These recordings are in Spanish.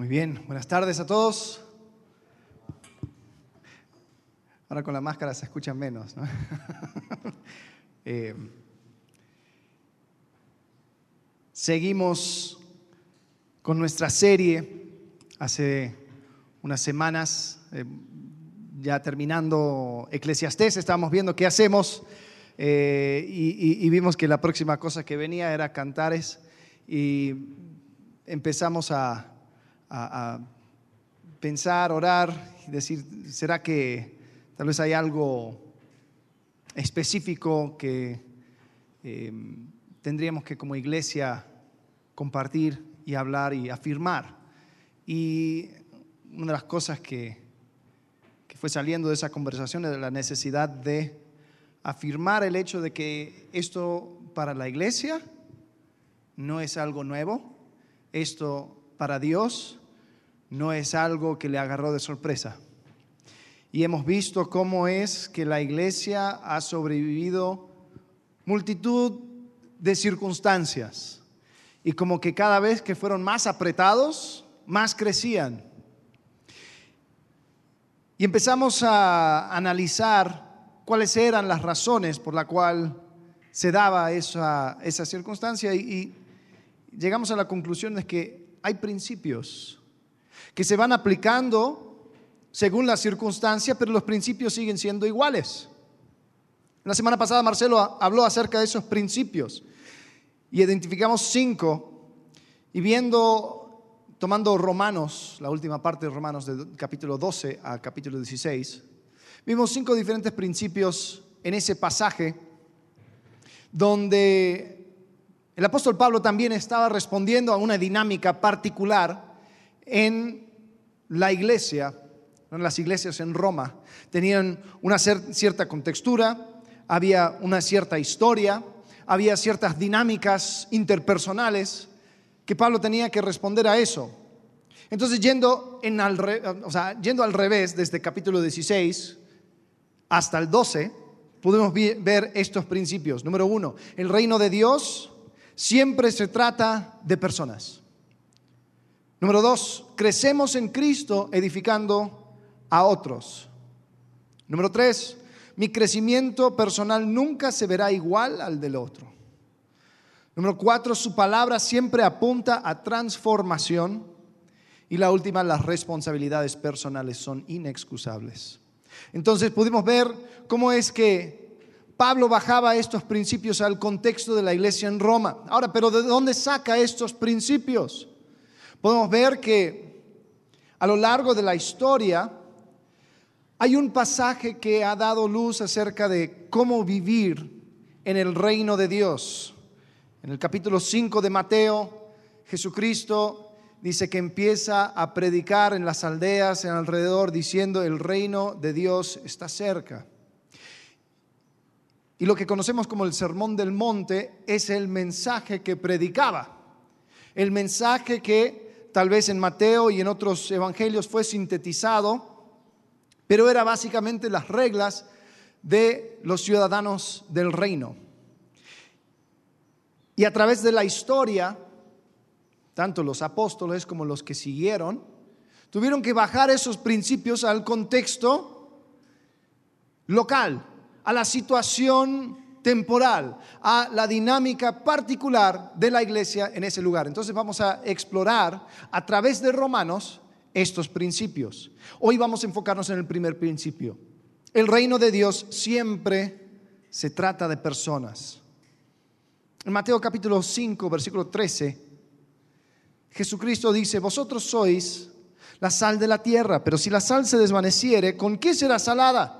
Muy bien, buenas tardes a todos. Ahora con la máscara se escuchan menos. ¿no? eh, seguimos con nuestra serie hace unas semanas, eh, ya terminando Eclesiastés, estábamos viendo qué hacemos eh, y, y, vimos que la próxima cosa que venía era cantares y empezamos a, a, pensar, orar y decir, ¿será que tal vez hay algo específico que eh, tendríamos que como iglesia compartir y hablar y afirmar? Y una de las cosas que, que fue saliendo de esa conversación era la necesidad de afirmar el hecho de que esto para la iglesia no es algo nuevo, esto para Dios no es algo que le agarró de sorpresa. Y hemos visto cómo es que la iglesia ha sobrevivido multitud de circunstancias y como que cada vez que fueron más apretados, más crecían. Y empezamos a analizar cuáles eran las razones por la cual se daba esa, esa circunstancia y, y llegamos a la conclusión de que hay principios que se van aplicando según la circunstancia, pero los principios siguen siendo iguales. La semana pasada Marcelo habló acerca de esos principios y identificamos cinco y viendo, tomando Romanos, la última parte de Romanos del capítulo 12 a capítulo 16, vimos cinco diferentes principios en ese pasaje donde el apóstol Pablo también estaba respondiendo a una dinámica particular en la iglesia, las iglesias en Roma, tenían una cierta contextura, había una cierta historia, había ciertas dinámicas interpersonales que Pablo tenía que responder a eso. Entonces, yendo al revés, desde capítulo 16 hasta el 12, podemos ver estos principios. Número uno, el reino de Dios siempre se trata de personas. Número dos, crecemos en Cristo edificando a otros. Número tres, mi crecimiento personal nunca se verá igual al del otro. Número cuatro, su palabra siempre apunta a transformación. Y la última, las responsabilidades personales son inexcusables. Entonces pudimos ver cómo es que Pablo bajaba estos principios al contexto de la iglesia en Roma. Ahora, pero ¿de dónde saca estos principios? Podemos ver que a lo largo de la historia hay un pasaje que ha dado luz acerca de cómo vivir en el reino de Dios. En el capítulo 5 de Mateo, Jesucristo dice que empieza a predicar en las aldeas en alrededor diciendo el reino de Dios está cerca. Y lo que conocemos como el Sermón del Monte es el mensaje que predicaba, el mensaje que tal vez en Mateo y en otros evangelios fue sintetizado, pero era básicamente las reglas de los ciudadanos del reino. Y a través de la historia, tanto los apóstoles como los que siguieron, tuvieron que bajar esos principios al contexto local, a la situación temporal, a la dinámica particular de la iglesia en ese lugar. Entonces vamos a explorar a través de Romanos estos principios. Hoy vamos a enfocarnos en el primer principio. El reino de Dios siempre se trata de personas. En Mateo capítulo 5, versículo 13, Jesucristo dice, vosotros sois la sal de la tierra, pero si la sal se desvaneciere, ¿con qué será salada?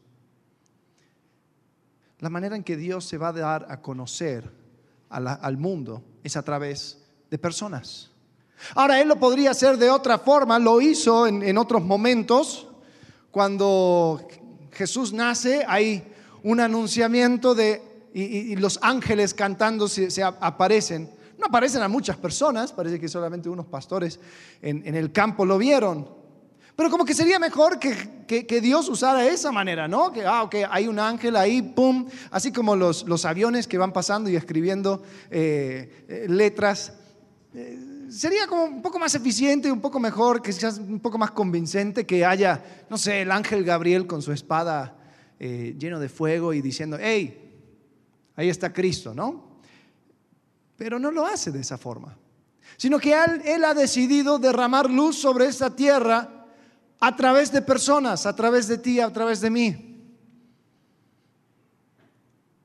La manera en que Dios se va a dar a conocer al mundo es a través de personas. Ahora, Él lo podría hacer de otra forma, lo hizo en, en otros momentos, Cuando Jesús nace, hay un anunciamiento de, y, los ángeles cantando se, aparecen. No aparecen a muchas personas, parece que solamente unos pastores en, el campo lo vieron. Pero como que sería mejor que, Dios usara esa manera, ¿no? Que, ah, hay un ángel ahí, pum, así como los, los aviones que van pasando y escribiendo eh, eh, letras. Eh, sería como un poco más eficiente, un poco mejor, quizás un poco más convincente que haya, no sé, el ángel Gabriel con su espada eh, lleno de fuego y diciendo, hey, ahí está Cristo, ¿no? Pero no lo hace de esa forma, sino que él, él ha decidido derramar luz sobre esta tierra a través de personas, a través de ti, a través de mí.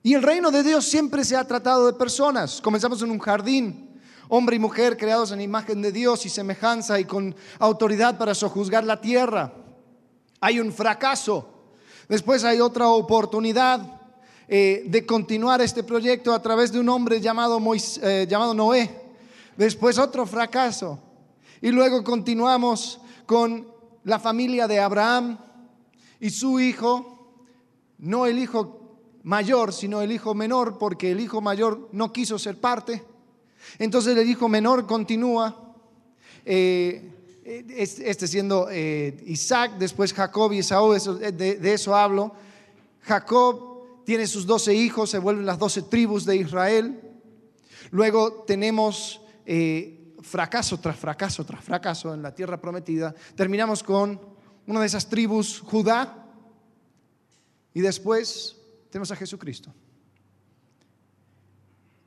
Y el reino de Dios siempre se ha tratado de personas. Comenzamos en un jardín, hombre y mujer creados en imagen de Dios y semejanza y con autoridad para sojuzgar la tierra. Hay un fracaso. Después hay otra oportunidad eh, de continuar este proyecto a través de un hombre llamado, eh, llamado Noé. Después otro fracaso. Y luego continuamos con la familia de Abraham y su hijo, no el hijo mayor, sino el hijo menor, porque el hijo mayor no quiso ser parte. Entonces el hijo menor continúa, eh, este siendo eh, Isaac, después Jacob y Esaú, de, eso hablo. Jacob tiene sus doce hijos, se vuelven las doce tribus de Israel. Luego tenemos eh, fracaso tras fracaso tras fracaso en la tierra prometida. Terminamos con una de esas tribus, Judá, y después tenemos a Jesucristo.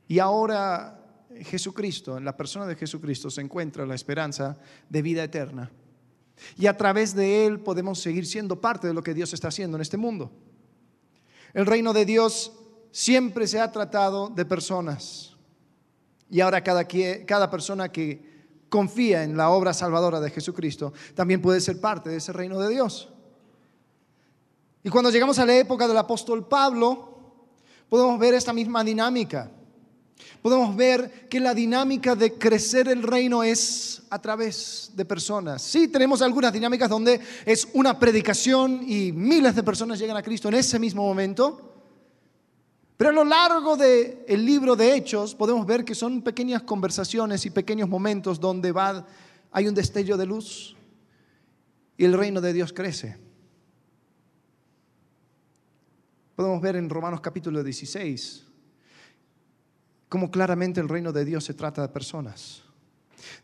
Y ahora Jesucristo, en la persona de Jesucristo, se encuentra la esperanza de vida eterna. Y a través de Él podemos seguir siendo parte de lo que Dios está haciendo en este mundo. El reino de Dios siempre se ha tratado de personas. Y ahora cada, cada persona que confía en la obra salvadora de Jesucristo también puede ser parte de ese reino de Dios. Y cuando llegamos a la época del apóstol Pablo, podemos ver esta misma dinámica podemos ver que la dinámica de crecer el reino es a través de personas. Sí, tenemos algunas dinámicas donde es una predicación y miles de personas llegan a Cristo en ese mismo momento. Pero a lo largo del el libro de Hechos podemos ver que son pequeñas conversaciones y pequeños momentos donde va, hay un destello de luz y el reino de Dios crece. Podemos ver en Romanos capítulo 16 cómo claramente el reino de Dios se trata de personas.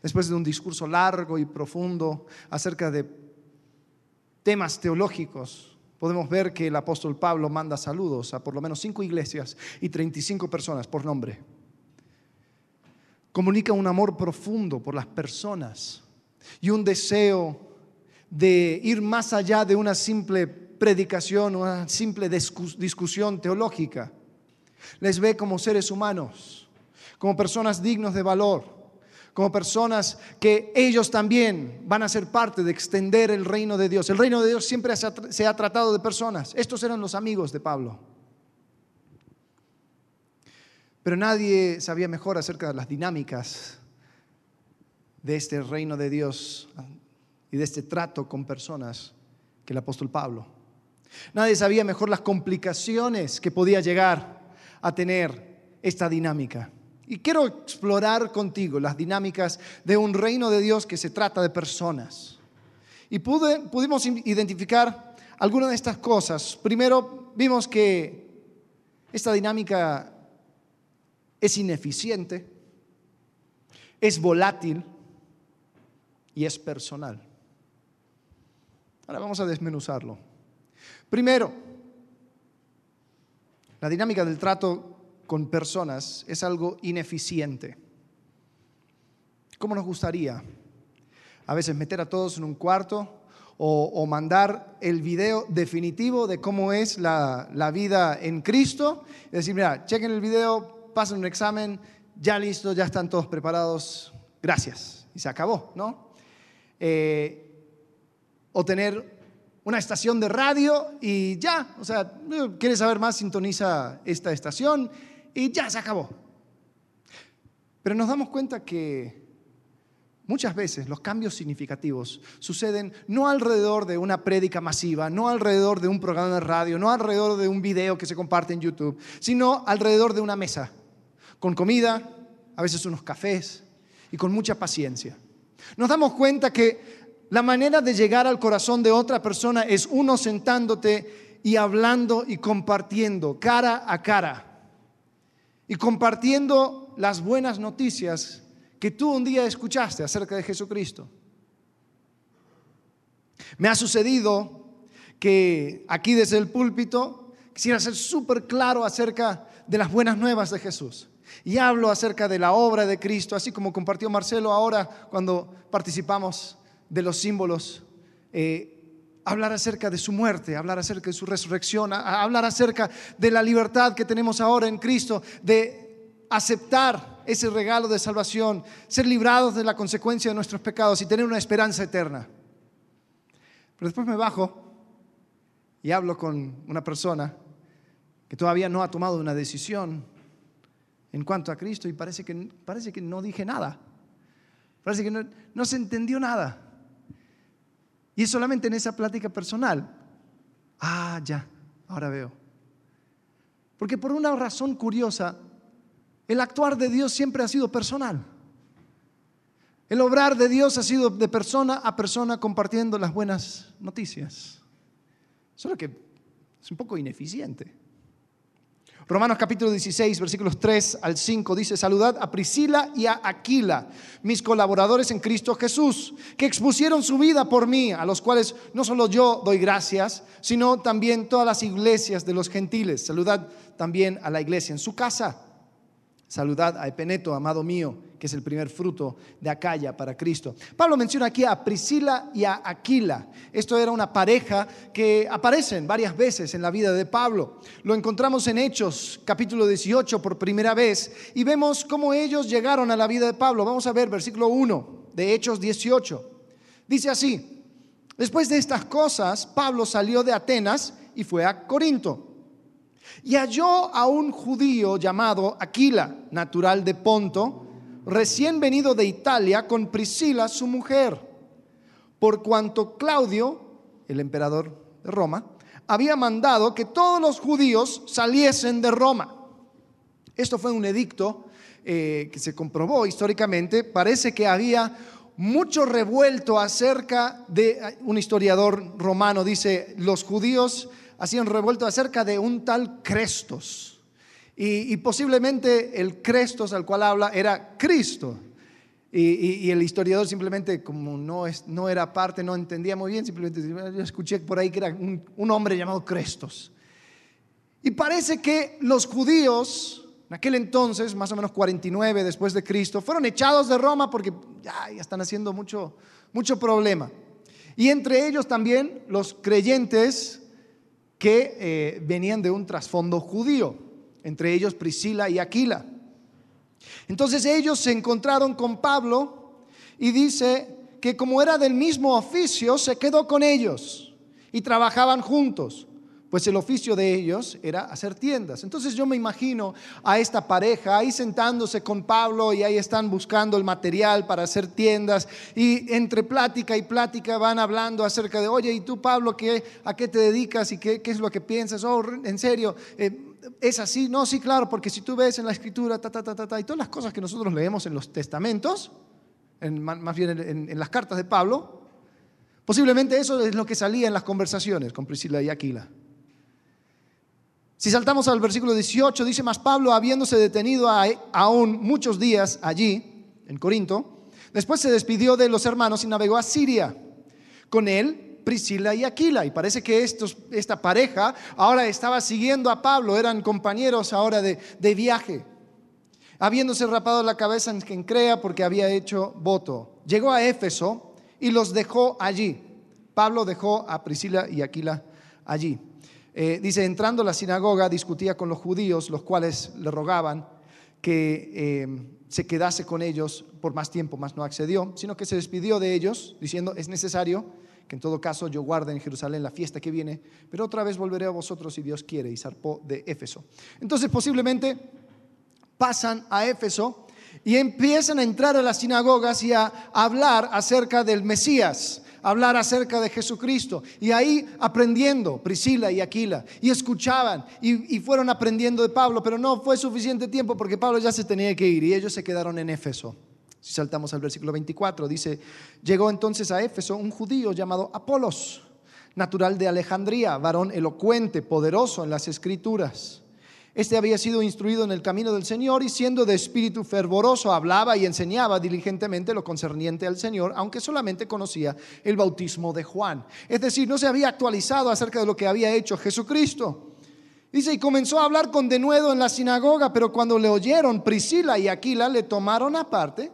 Después de un discurso largo y profundo acerca de temas teológicos, podemos ver que el apóstol Pablo manda saludos a por lo menos cinco iglesias y 35 personas por nombre. Comunica un amor profundo por las personas y un deseo de ir más allá de una simple predicación, una simple discusión teológica les ve como seres humanos, como personas dignos de valor, como personas que ellos también van a ser parte de extender el reino de Dios. El reino de Dios siempre se ha tratado de personas. Estos eran los amigos de Pablo. Pero nadie sabía mejor acerca de las dinámicas de este reino de Dios y de este trato con personas que el apóstol Pablo. Nadie sabía mejor las complicaciones que podía llegar a tener esta dinámica. Y quiero explorar contigo las dinámicas de un reino de Dios que se trata de personas. Y pudimos identificar algunas de estas cosas. Primero, vimos que esta dinámica es ineficiente, es volátil y es personal. Ahora vamos a desmenuzarlo. Primero, la dinámica del trato con personas es algo ineficiente. ¿Cómo nos gustaría? A veces meter a todos en un cuarto o, mandar el video definitivo de cómo es la, vida en Cristo y decir, mira, chequen el video, pasen un examen, ya listo, ya están todos preparados, gracias. Y se acabó, ¿no? Eh, o tener una estación de radio y ya, o sea, quieres saber más, sintoniza esta estación y ya se acabó. Pero nos damos cuenta que Muchas veces los cambios significativos suceden no alrededor de una prédica masiva, no alrededor de un programa de radio, no alrededor de un video que se comparte en YouTube, sino alrededor de una mesa, con comida, a veces unos cafés y con mucha paciencia. Nos damos cuenta que la manera de llegar al corazón de otra persona es uno sentándote y hablando y compartiendo cara a cara y compartiendo las buenas noticias que tú un día escuchaste acerca de Jesucristo. Me ha sucedido que aquí desde el púlpito quisiera ser súper claro acerca de las buenas nuevas de Jesús. Y hablo acerca de la obra de Cristo, así como compartió Marcelo ahora cuando participamos de los símbolos. Eh, hablar acerca de su muerte, hablar acerca de su resurrección, hablar acerca de la libertad que tenemos ahora en Cristo, de aceptar ese regalo de salvación, ser librados de la consecuencia de nuestros pecados y tener una esperanza eterna. Pero después me bajo y hablo con una persona que todavía no ha tomado una decisión en cuanto a Cristo y parece que, parece que no dije nada. Parece que no, no se entendió nada. Y es solamente en esa plática personal. Ah, ya, ahora veo. Porque por una razón curiosa, el actuar de Dios siempre ha sido personal. El obrar de Dios ha sido de persona a persona compartiendo las buenas noticias. Solo que es un poco ineficiente. Romanos capítulo 16, versículos 3 al 5 dice, saludad a Priscila y a Aquila, mis colaboradores en Cristo Jesús, que expusieron su vida por mí, a los cuales no solo yo doy gracias, sino también todas las iglesias de los gentiles. Saludad también a la iglesia en su casa. Saludad a Epeneto, amado mío, que es el primer fruto de Acaya para Cristo. Pablo menciona aquí a Priscila y a Aquila. Esto era una pareja que aparecen varias veces en la vida de Pablo. Lo encontramos en Hechos capítulo 18 por primera vez y vemos cómo ellos llegaron a la vida de Pablo. Vamos a ver versículo 1 de Hechos 18. Dice así, después de estas cosas, Pablo salió de Atenas y fue a Corinto y halló a un judío llamado Aquila, natural de Ponto, recién venido de Italia con Priscila, su mujer, por cuanto Claudio, el emperador de Roma, había mandado que todos los judíos saliesen de Roma. Esto fue un edicto eh, que se comprobó históricamente. Parece que había mucho revuelto acerca de, un historiador romano dice, los judíos hacían revuelto acerca de un tal Crestos. Y, posiblemente el Crestos al cual habla era Cristo. Y, el historiador simplemente, como no, es, no era parte, no entendía muy bien, simplemente yo escuché por ahí que era un, un hombre llamado Crestos. Y parece que los judíos, en aquel entonces, más o menos 49 después de Cristo, fueron echados de Roma porque ya, ya, están haciendo mucho, mucho problema. Y entre ellos también los creyentes que eh, venían de un trasfondo judío, entre ellos Priscila y Aquila. Entonces ellos se encontraron con Pablo y dice que como era del mismo oficio, se quedó con ellos y trabajaban juntos pues el oficio de ellos era hacer tiendas. Entonces yo me imagino a esta pareja ahí sentándose con Pablo y ahí están buscando el material para hacer tiendas y entre plática y plática van hablando acerca de, oye, ¿y tú Pablo qué, a qué te dedicas y qué, qué es lo que piensas? Oh, en serio, eh, ¿es así? No, sí, claro, porque si tú ves en la escritura, ta, ta, ta, ta, ta, y todas las cosas que nosotros leemos en los testamentos, en, más bien en, en las cartas de Pablo, posiblemente eso es lo que salía en las conversaciones con Priscila y Aquila. Si saltamos al versículo 18, dice más Pablo, habiéndose detenido aún muchos días allí, en Corinto, después se despidió de los hermanos y navegó a Siria. Con él, Priscila y Aquila. Y parece que estos, esta pareja ahora estaba siguiendo a Pablo, eran compañeros ahora de, de viaje. Habiéndose rapado la cabeza en crea porque había hecho voto. Llegó a Éfeso y los dejó allí. Pablo dejó a Priscila y Aquila allí. Eh, dice, entrando a la sinagoga discutía con los judíos, los cuales le rogaban que eh, se quedase con ellos por más tiempo, más no accedió, sino que se despidió de ellos, diciendo, es necesario que en todo caso yo guarde en Jerusalén la fiesta que viene, pero otra vez volveré a vosotros si Dios quiere, y zarpó de Éfeso. Entonces posiblemente pasan a Éfeso y empiezan a entrar a las sinagogas y a hablar acerca del Mesías, hablar acerca de Jesucristo. Y ahí aprendiendo, Priscila y Aquila, y escuchaban y, fueron aprendiendo de Pablo, pero no fue suficiente tiempo porque Pablo ya se tenía que ir y ellos se quedaron en Éfeso. Si saltamos al versículo 24, dice, llegó entonces a Éfeso un judío llamado Apolos, natural de Alejandría, varón elocuente, poderoso en las escrituras este había sido instruido en el camino del Señor y siendo de espíritu fervoroso hablaba y enseñaba diligentemente lo concerniente al Señor, aunque solamente conocía el bautismo de Juan. Es decir, no se había actualizado acerca de lo que había hecho Jesucristo. Dice, y comenzó a hablar con denuedo en la sinagoga, pero cuando le oyeron Priscila y Aquila le tomaron aparte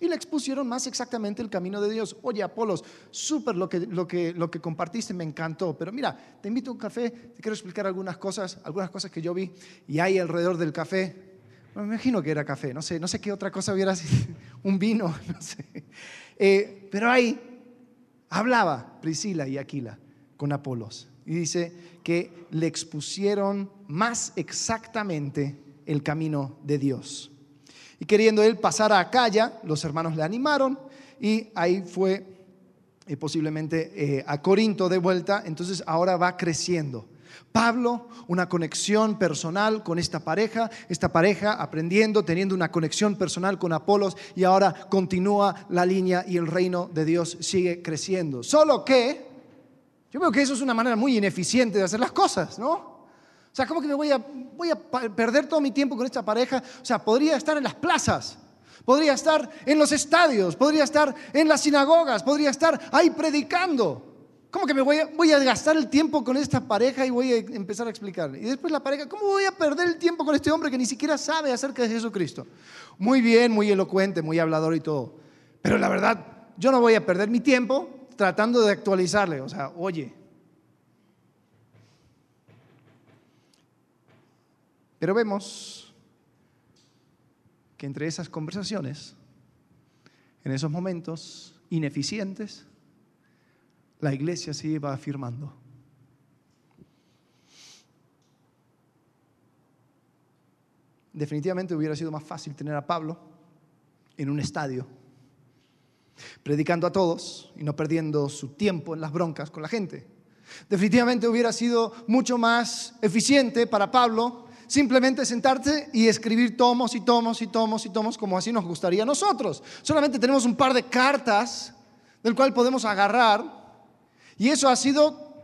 y le expusieron más exactamente el camino de Dios. Oye, Apolos, súper lo que, lo, que, lo que compartiste, me encantó. Pero mira, te invito a un café, te quiero explicar algunas cosas, algunas cosas que yo vi y hay alrededor del café. me imagino que era café, no sé, no sé qué otra cosa hubiera sido, un vino, no sé. Eh, pero ahí hablaba Priscila y Aquila con Apolos y dice que le expusieron más exactamente el camino de Dios. Y queriendo él pasar a Acaya, los hermanos le animaron y ahí fue eh, posiblemente eh, a Corinto de vuelta, entonces ahora va creciendo. Pablo, una conexión personal con esta pareja, esta pareja aprendiendo, teniendo una conexión personal con Apolos y ahora continúa la línea y el reino de Dios sigue creciendo. Solo que yo veo que eso es una manera muy ineficiente de hacer las cosas, ¿no? O sea, ¿cómo que me voy a, perder todo mi tiempo con esta pareja? O sea, podría estar en las plazas, podría estar en los estadios, podría estar en las sinagogas, podría estar ahí predicando. ¿Cómo que me voy a, voy a gastar el tiempo con esta pareja y voy a empezar a explicarle? Y después la pareja, ¿cómo voy a perder el tiempo con este hombre que ni siquiera sabe acerca de Jesucristo? Muy bien, muy elocuente, muy hablador y todo. Pero la verdad, yo no voy a perder mi tiempo tratando de actualizarle. O sea, oye, Pero vemos que entre esas conversaciones, en esos momentos ineficientes, la iglesia se iba afirmando. Definitivamente hubiera sido más fácil tener a Pablo en un estadio, predicando a todos y no perdiendo su tiempo en las broncas con la gente. Definitivamente hubiera sido mucho más eficiente para Pablo simplemente sentarte y escribir tomos y tomos y tomos y tomos como así nos gustaría a nosotros. Solamente tenemos un par de cartas del cual podemos agarrar y eso ha sido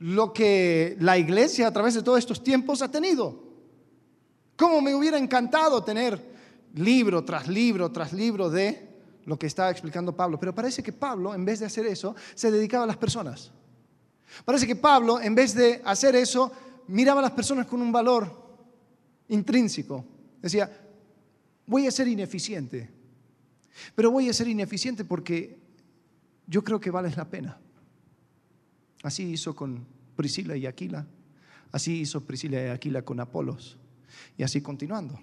lo que la iglesia a través de todos estos tiempos ha tenido. ¿Cómo me hubiera encantado tener libro tras libro tras libro de lo que estaba explicando Pablo? Pero parece que Pablo, en vez de hacer eso, se dedicaba a las personas. Parece que Pablo, en vez de hacer eso, miraba a las personas con un valor intrínseco. Decía, voy a ser ineficiente, pero voy a ser ineficiente porque yo creo que vale la pena. Así hizo con Priscila y Aquila, así hizo Priscila y Aquila con Apolos, y así continuando.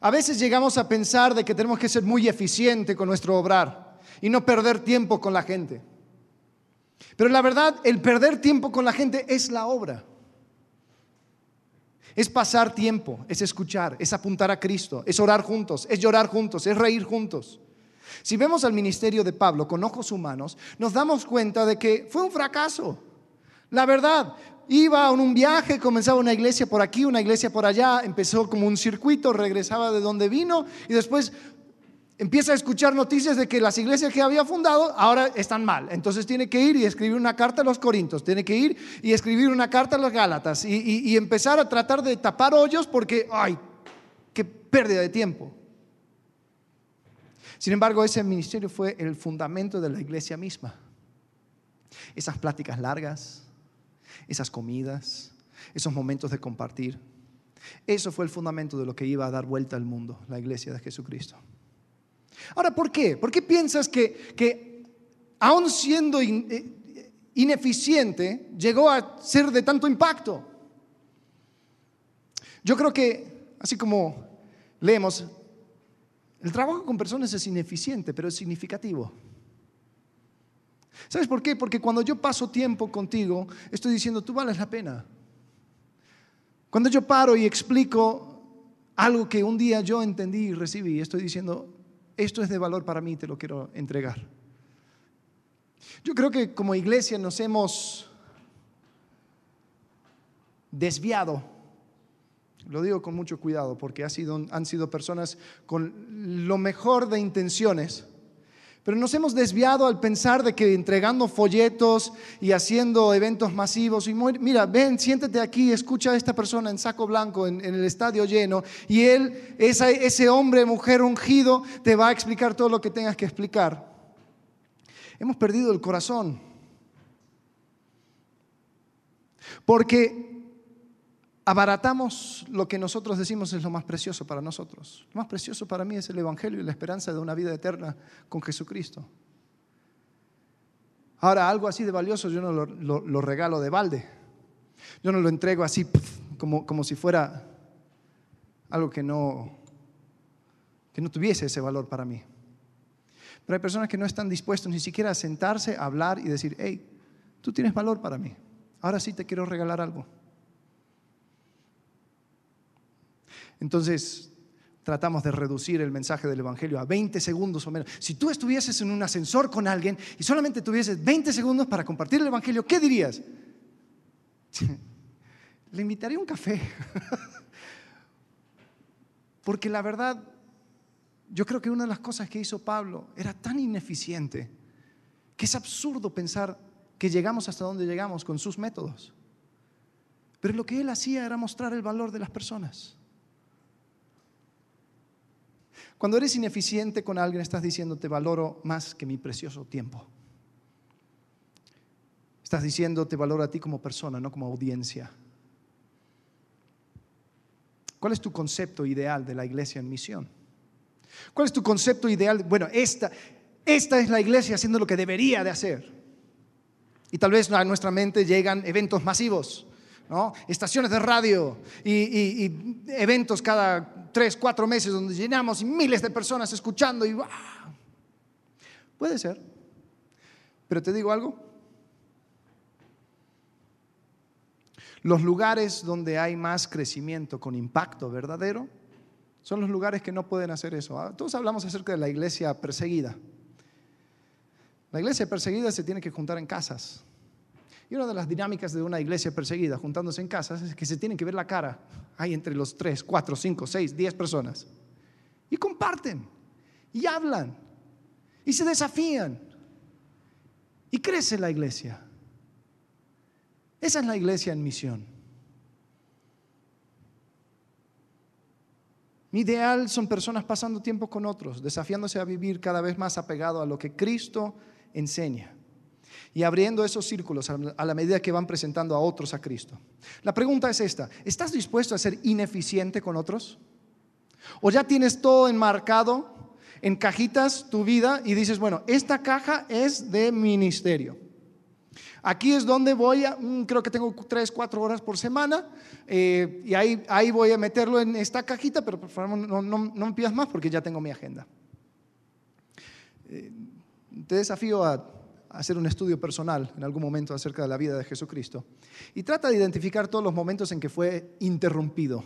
A veces llegamos a pensar de que tenemos que ser muy eficiente con nuestro obrar y no perder tiempo con la gente. Pero la verdad, el perder tiempo con la gente es la obra. Es pasar tiempo, es escuchar, es apuntar a Cristo, es orar juntos, es llorar juntos, es reír juntos. Si vemos al ministerio de Pablo con ojos humanos, nos damos cuenta de que fue un fracaso. La verdad, iba en un viaje, comenzaba una iglesia por aquí, una iglesia por allá, empezó como un circuito, regresaba de donde vino y después empieza a escuchar noticias de que las iglesias que había fundado ahora están mal. Entonces tiene que ir y escribir una carta a los Corintios, tiene que ir y escribir una carta a los Gálatas y, empezar a tratar de tapar hoyos porque, ay, qué pérdida de tiempo. Sin embargo, ese ministerio fue el fundamento de la iglesia misma. Esas pláticas largas, esas comidas, esos momentos de compartir. Eso fue el fundamento de lo que iba a dar vuelta al mundo, la iglesia de Jesucristo. Ahora, ¿por qué? ¿Por qué piensas que, que aún siendo eh, ineficiente, llegó a ser de tanto impacto? Yo creo que, así como leemos, el trabajo con personas es ineficiente, pero es significativo. ¿Sabes por qué? Porque cuando yo paso tiempo contigo, estoy diciendo, tú vales la pena. Cuando yo paro y explico algo que un día yo entendí y recibí. Estoy diciendo, esto es de valor para mí, te lo quiero entregar. Yo creo que como iglesia nos hemos desviado, lo digo con mucho cuidado porque han sido personas con lo mejor de intenciones, pero nos hemos desviado al pensar de que entregando folletos y haciendo eventos masivos, y mira, ven, siéntate aquí, escucha a esta persona en saco blanco, en, el estadio lleno, y él, ese hombre, mujer ungido, te va a explicar todo lo que tengas que explicar. Hemos perdido el corazón. Porque abaratamos lo que nosotros decimos es lo más precioso para nosotros. Lo más precioso para mí es el Evangelio y la esperanza de una vida eterna con Jesucristo. Ahora, algo así de valioso yo no lo, regalo de balde. Yo no lo entrego así como, como si fuera algo que no, que no tuviese ese valor para mí. Pero hay personas que no están dispuestos ni siquiera a sentarse, a hablar y decir, hey, tú tienes valor para mí. Ahora sí te quiero regalar algo. Entonces, tratamos de reducir el mensaje del Evangelio a 20 segundos o menos. Si tú estuvieses en un ascensor con alguien y solamente tuvieses 20 segundos para compartir el Evangelio, ¿qué dirías? Le invitaría un café. Porque la verdad, yo creo que una de las cosas que hizo Pablo era tan ineficiente que es absurdo pensar que llegamos hasta donde llegamos con sus métodos. Pero lo que él hacía era mostrar el valor de las personas. Cuando eres ineficiente con alguien, estás diciendo, te valoro más que mi precioso tiempo. Estás diciendo, te valoro a ti como persona, no como audiencia. ¿Cuál es tu concepto ideal de la iglesia en misión? ¿Cuál es tu concepto ideal? Bueno, esta, esta es la iglesia haciendo lo que debería de hacer. Y tal vez a nuestra mente llegan eventos masivos, estaciones de radio y, eventos cada tres, cuatro meses donde llenamos miles de personas escuchando y puede ser. Pero te digo algo, los lugares donde hay más crecimiento con impacto verdadero son los lugares que no pueden hacer eso. Ah, todos hablamos acerca de la iglesia perseguida. La iglesia perseguida se tiene que juntar en casas. Y una de las dinámicas de una iglesia perseguida, juntándose en casas, es que se tienen que ver la cara. Hay entre los tres, cuatro, cinco, seis, diez personas. Y comparten, y hablan, y se desafían. Y crece la iglesia. Esa es la iglesia en misión. Mi ideal son personas pasando tiempo con otros, desafiándose a vivir cada vez más apegado a lo que Cristo enseña y abriendo esos círculos a la medida que van presentando a otros a Cristo. La pregunta es esta, ¿estás dispuesto a ser ineficiente con otros? ¿O ya tienes todo enmarcado en cajitas tu vida y dices, bueno, esta caja es de ministerio? Aquí es donde voy a, mm, creo que tengo tres, cuatro horas por semana, eh, y ahí, ahí voy a meterlo en esta cajita, pero por favor no, no, no me más porque ya tengo mi agenda. Eh, te desafío a hacer un estudio personal en algún momento acerca de la vida de Jesucristo y trata de identificar todos los momentos en que fue interrumpido.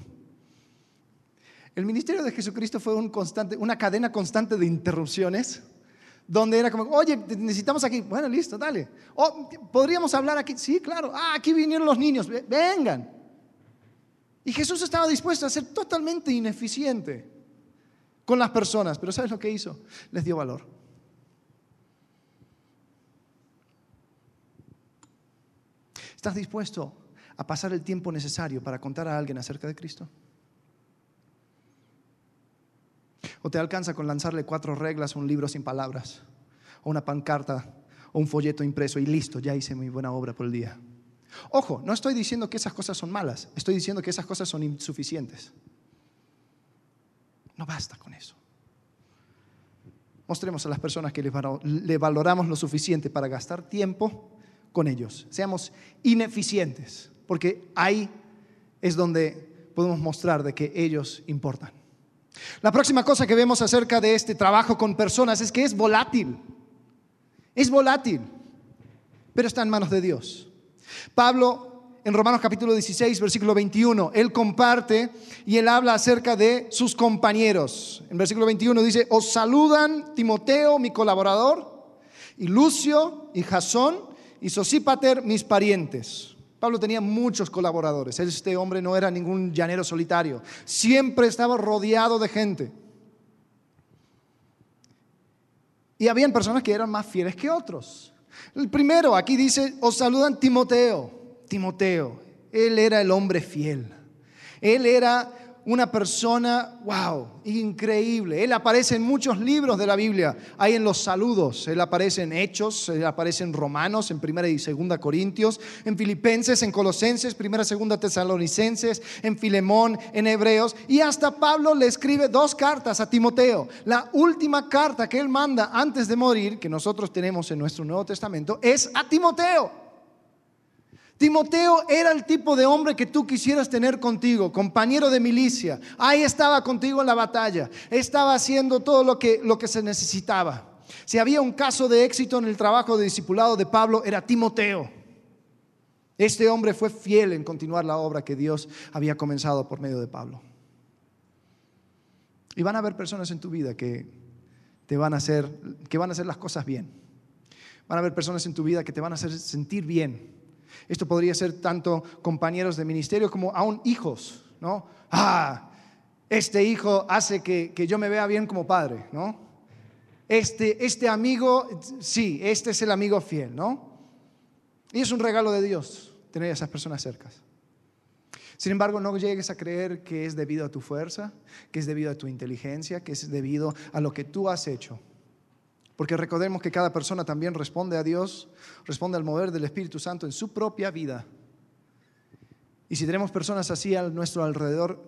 El ministerio de Jesucristo fue un constante, una cadena constante de interrupciones, donde era como, oye, necesitamos aquí, bueno, listo, dale. O, ¿Podríamos hablar aquí? Sí, claro. Ah, aquí vinieron los niños, vengan. Y Jesús estaba dispuesto a ser totalmente ineficiente con las personas, pero ¿sabes lo que hizo? Les dio valor. ¿Estás dispuesto a pasar el tiempo necesario para contar a alguien acerca de Cristo? ¿O te alcanza con lanzarle cuatro reglas un libro sin palabras? ¿O una pancarta? ¿O un folleto impreso? Y listo, ya hice mi buena obra por el día. Ojo, no estoy diciendo que esas cosas son malas, estoy diciendo que esas cosas son insuficientes. No basta con eso. Mostremos a las personas que le valoramos lo suficiente para gastar tiempo con ellos, seamos ineficientes, porque ahí es donde podemos mostrar de que ellos importan. La próxima cosa que vemos acerca de este trabajo con personas es que es volátil. Es volátil, pero está en manos de Dios. Pablo en Romanos capítulo 16, versículo 21. Él comparte y él habla acerca de sus compañeros. En versículo 21 dice, os saludan Timoteo, mi colaborador, y Lucio, y Jasón, y Sosípater, mis parientes. Pablo tenía muchos colaboradores. Este hombre no era ningún llanero solitario. Siempre estaba rodeado de gente. Y habían personas que eran más fieles que otros. El primero, aquí dice, os saludan Timoteo. Timoteo, él era el hombre fiel. Él era una persona, wow, increíble. Él aparece en muchos libros de la Biblia. Hay en los saludos, él aparece en Hechos, él aparece en Romanos, en Primera y Segunda Corintios, en Filipenses, en Colosenses, Primera y Segunda Tesalonicenses, en Filemón, en Hebreos. Y hasta Pablo le escribe dos cartas a Timoteo. La última carta que él manda antes de morir, que nosotros tenemos en nuestro Nuevo Testamento, es a Timoteo. Timoteo era el tipo de hombre que tú quisieras tener contigo, compañero de milicia. Ahí estaba contigo en la batalla. Estaba haciendo todo lo que, lo que se necesitaba. Si había un caso de éxito en el trabajo de discipulado de Pablo, era Timoteo. Este hombre fue fiel en continuar la obra que Dios había comenzado por medio de Pablo. Y van a haber personas en tu vida que te van a hacer, que van a hacer las cosas bien. Van a haber personas en tu vida que te van a hacer sentir bien esto podría ser tanto compañeros de ministerio como aún hijos, ¿no? Ah, este hijo hace que, yo me vea bien como padre, ¿no? Este, este amigo, sí, este es el amigo fiel, ¿no? Y es un regalo de Dios tener a esas personas cercas. Sin embargo, no llegues a creer que es debido a tu fuerza, que es debido a tu inteligencia, que es debido a lo que tú has hecho. Porque recordemos que cada persona también responde a Dios, responde al mover del Espíritu Santo en su propia vida. Y si tenemos personas así a nuestro alrededor,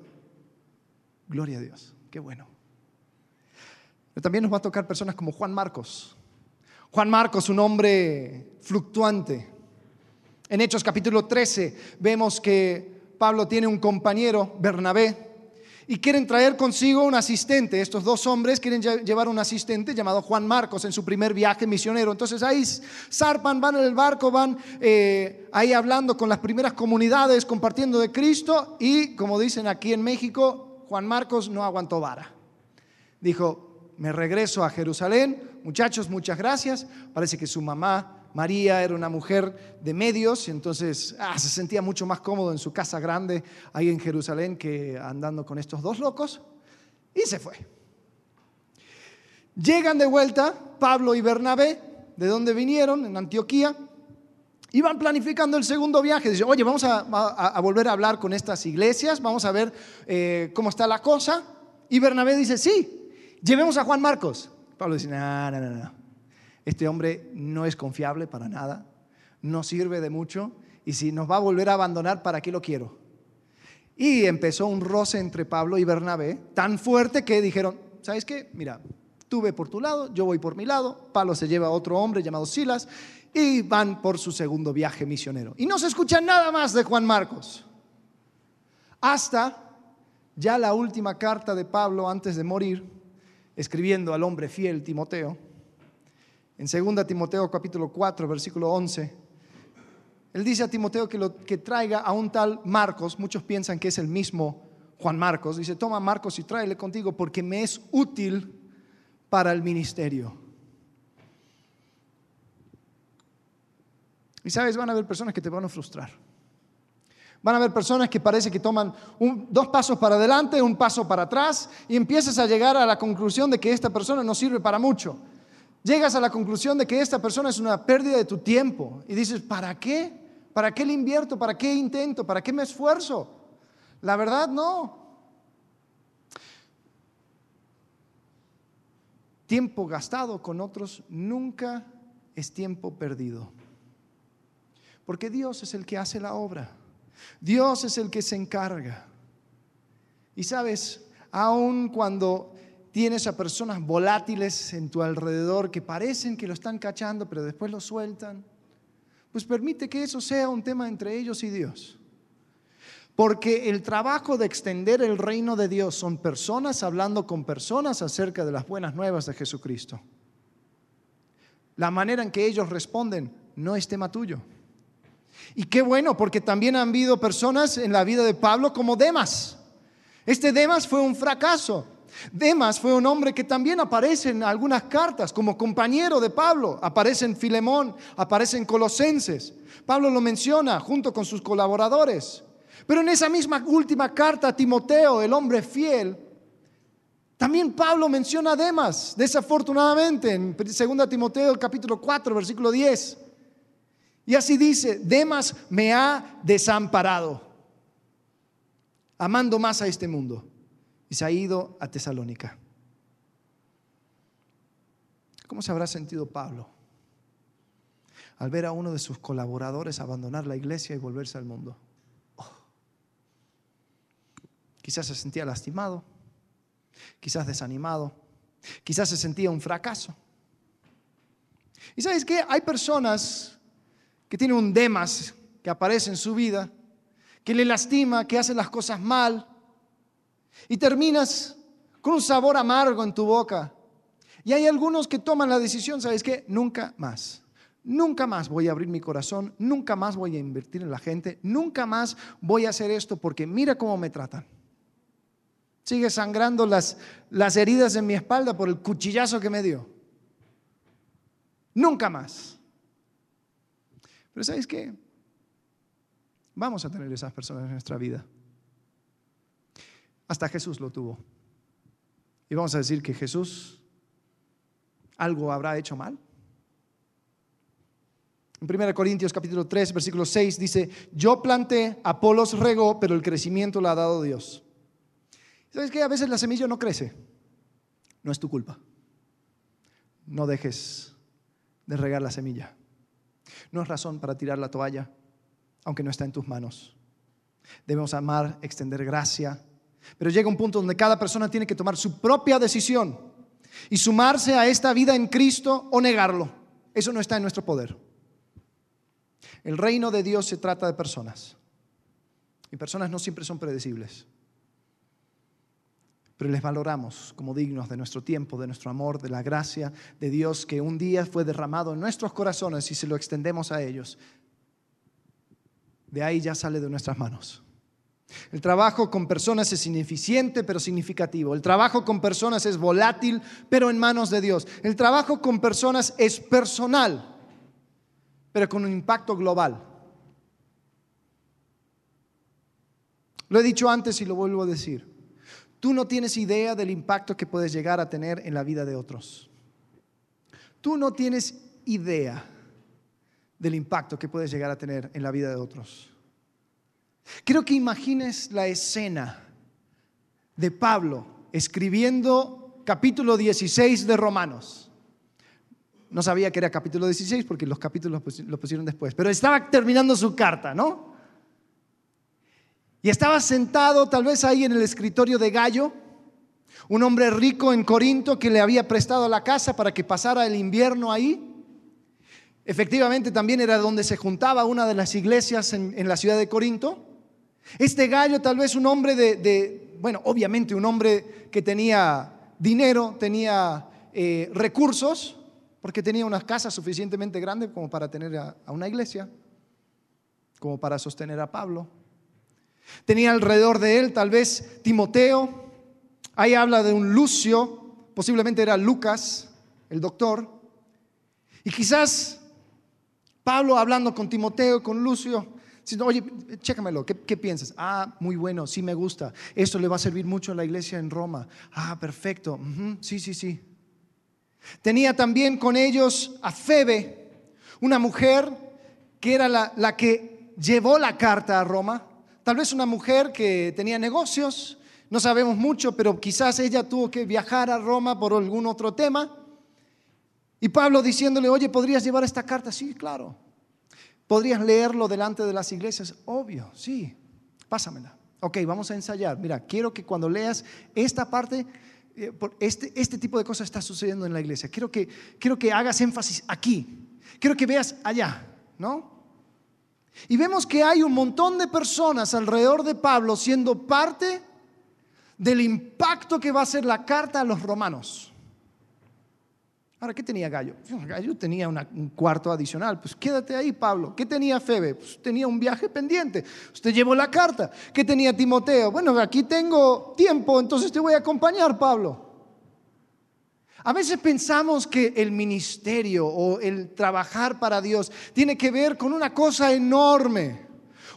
gloria a Dios, qué bueno. Pero también nos va a tocar personas como Juan Marcos. Juan Marcos, un hombre fluctuante. En Hechos capítulo 13 vemos que Pablo tiene un compañero, Bernabé, y quieren traer consigo un asistente. Estos dos hombres quieren llevar un asistente llamado Juan Marcos en su primer viaje misionero. Entonces ahí zarpan, van en el barco, van eh, ahí hablando con las primeras comunidades, compartiendo de Cristo y como dicen aquí en México, Juan Marcos no aguantó vara. Dijo, me regreso a Jerusalén, muchachos, muchas gracias. Parece que su mamá María era una mujer de medios entonces ah, se sentía mucho más cómodo en su casa grande ahí en Jerusalén que andando con estos dos locos y se fue. Llegan de vuelta Pablo y Bernabé, de donde vinieron, en Antioquía, y van planificando el segundo viaje. Dicen, oye, vamos a, volver a hablar con estas iglesias, vamos a ver eh, cómo está la cosa. Y Bernabé dice, sí, llevemos a Juan Marcos. Pablo dice, no, no, no, no. Este hombre no es confiable para nada, no sirve de mucho y si nos va a volver a abandonar, ¿para qué lo quiero? Y empezó un roce entre Pablo y Bernabé tan fuerte que dijeron, ¿sabes qué? Mira, tú ve por tu lado, yo voy por mi lado, Pablo se lleva a otro hombre llamado Silas y van por su segundo viaje misionero. Y no se escucha nada más de Juan Marcos. Hasta ya la última carta de Pablo antes de morir, escribiendo al hombre fiel Timoteo, en 2 Timoteo capítulo 4, versículo 11, él dice a Timoteo que, lo, que traiga a un tal Marcos, muchos piensan que es el mismo Juan Marcos, dice, toma Marcos y tráele contigo porque me es útil para el ministerio. Y sabes, van a haber personas que te van a frustrar. Van a haber personas que parece que toman dos pasos para adelante, un paso para atrás y empiezas a llegar a la conclusión de que esta persona no sirve para mucho llegas a la conclusión de que esta persona es una pérdida de tu tiempo y dices, ¿para qué? ¿Para qué le invierto? ¿Para qué intento? ¿Para qué me esfuerzo? La verdad, no. Tiempo gastado con otros nunca es tiempo perdido. Porque Dios es el que hace la obra. Dios es el que se encarga. Y sabes, aun cuando tienes a personas volátiles en tu alrededor que parecen que lo están cachando, pero después lo sueltan, pues permite que eso sea un tema entre ellos y Dios. Porque el trabajo de extender el reino de Dios son personas hablando con personas acerca de las buenas nuevas de Jesucristo. La manera en que ellos responden no es tema tuyo. Y qué bueno, porque también han habido personas en la vida de Pablo como Demas. Este Demas fue un fracaso. Demas fue un hombre que también aparece en algunas cartas como compañero de Pablo. Aparece en Filemón, aparece en Colosenses. Pablo lo menciona junto con sus colaboradores. Pero en esa misma última carta a Timoteo, el hombre fiel, también Pablo menciona a Demas, desafortunadamente, en 2 Timoteo capítulo 4, versículo 10. Y así dice, Demas me ha desamparado, amando más a este mundo y se ha ido a Tesalónica. ¿Cómo se habrá sentido Pablo al ver a uno de sus colaboradores abandonar la iglesia y volverse al mundo? Oh. Quizás se sentía lastimado, quizás desanimado, quizás se sentía un fracaso. Y sabes qué? Hay personas que tienen un demas que aparece en su vida, que le lastima, que hace las cosas mal, y terminas con un sabor amargo en tu boca. Y hay algunos que toman la decisión, ¿sabes qué? Nunca más. Nunca más voy a abrir mi corazón, nunca más voy a invertir en la gente, nunca más voy a hacer esto porque mira cómo me tratan. Sigue sangrando las, las heridas en mi espalda por el cuchillazo que me dio. Nunca más. Pero ¿sabes qué? Vamos a tener esas personas en nuestra vida. Hasta Jesús lo tuvo. Y vamos a decir que Jesús algo habrá hecho mal. En 1 Corintios capítulo 3, versículo 6 dice, yo planté, Apolos regó, pero el crecimiento lo ha dado Dios. ¿Sabes qué? A veces la semilla no crece. No es tu culpa. No dejes de regar la semilla. No es razón para tirar la toalla, aunque no está en tus manos. Debemos amar, extender gracia, pero llega un punto donde cada persona tiene que tomar su propia decisión y sumarse a esta vida en Cristo o negarlo. Eso no está en nuestro poder. El reino de Dios se trata de personas. Y personas no siempre son predecibles. Pero les valoramos como dignos de nuestro tiempo, de nuestro amor, de la gracia de Dios que un día fue derramado en nuestros corazones y se lo extendemos a ellos. De ahí ya sale de nuestras manos. El trabajo con personas es ineficiente pero significativo. El trabajo con personas es volátil pero en manos de Dios. El trabajo con personas es personal pero con un impacto global. Lo he dicho antes y lo vuelvo a decir. Tú no tienes idea del impacto que puedes llegar a tener en la vida de otros. Tú no tienes idea del impacto que puedes llegar a tener en la vida de otros. Quiero que imagines la escena de Pablo escribiendo capítulo 16 de Romanos. No sabía que era capítulo 16 porque los capítulos lo pusieron después, pero estaba terminando su carta, ¿no? Y estaba sentado tal vez ahí en el escritorio de Gallo, un hombre rico en Corinto que le había prestado la casa para que pasara el invierno ahí. Efectivamente también era donde se juntaba una de las iglesias en la ciudad de Corinto. Este gallo tal vez un hombre de, bueno, obviamente un hombre que tenía dinero, tenía eh, recursos, porque tenía una casa suficientemente grande como para tener a, a una iglesia, como para sostener a Pablo. Tenía alrededor de él tal vez Timoteo, ahí habla de un Lucio, posiblemente era Lucas, el doctor, y quizás Pablo hablando con Timoteo, con Lucio, oye, chécamelo, ¿qué, piensas? Ah, muy bueno, sí me gusta. Esto le va a servir mucho a la iglesia en Roma. Ah, perfecto. sí, sí, sí. Tenía también con ellos a Febe, una mujer que era la, la que llevó la carta a Roma. Tal vez una mujer que tenía negocios, no sabemos mucho, pero quizás ella tuvo que viajar a Roma por algún otro tema. Y Pablo diciéndole, oye, ¿podrías llevar esta carta? Sí, claro. ¿Podrías leerlo delante de las iglesias? Obvio, sí. Pásamela. Ok, vamos a ensayar. Mira, quiero que cuando leas esta parte, eh, este, este tipo de cosas está sucediendo en la iglesia. Quiero que, quiero que hagas énfasis aquí. Quiero que veas allá, ¿no? Y vemos que hay un montón de personas alrededor de Pablo siendo parte del impacto que va a ser la carta a los romanos. Ahora, ¿qué tenía Gallo? Gallo tenía un cuarto adicional. Pues quédate ahí, Pablo. ¿Qué tenía Febe? Pues tenía un viaje pendiente. Usted llevó la carta. ¿Qué tenía Timoteo? Bueno, aquí tengo tiempo, entonces te voy a acompañar, Pablo. A veces pensamos que el ministerio o el trabajar para Dios tiene que ver con una cosa enorme,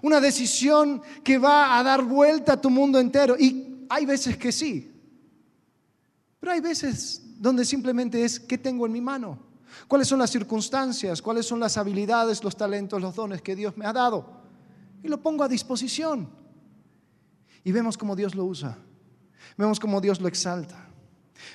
una decisión que va a dar vuelta a tu mundo entero. Y hay veces que sí, pero hay veces donde simplemente es qué tengo en mi mano, cuáles son las circunstancias, cuáles son las habilidades, los talentos, los dones que Dios me ha dado. Y lo pongo a disposición. Y vemos cómo Dios lo usa, vemos cómo Dios lo exalta.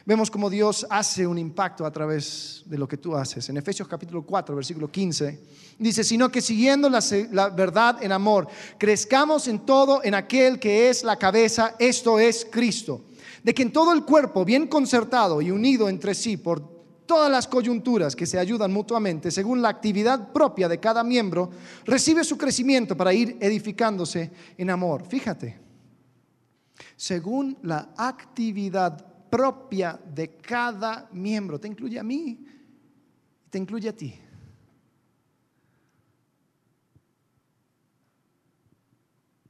Vemos cómo Dios hace un impacto a través de lo que tú haces. En Efesios capítulo 4, versículo 15, dice, sino que siguiendo la, la, verdad en amor, crezcamos en todo en aquel que es la cabeza, esto es Cristo de que en todo el cuerpo, bien concertado y unido entre sí por todas las coyunturas que se ayudan mutuamente según la actividad propia de cada miembro, recibe su crecimiento para ir edificándose en amor. Fíjate, según la actividad propia de cada miembro, te incluye a mí, te incluye a ti.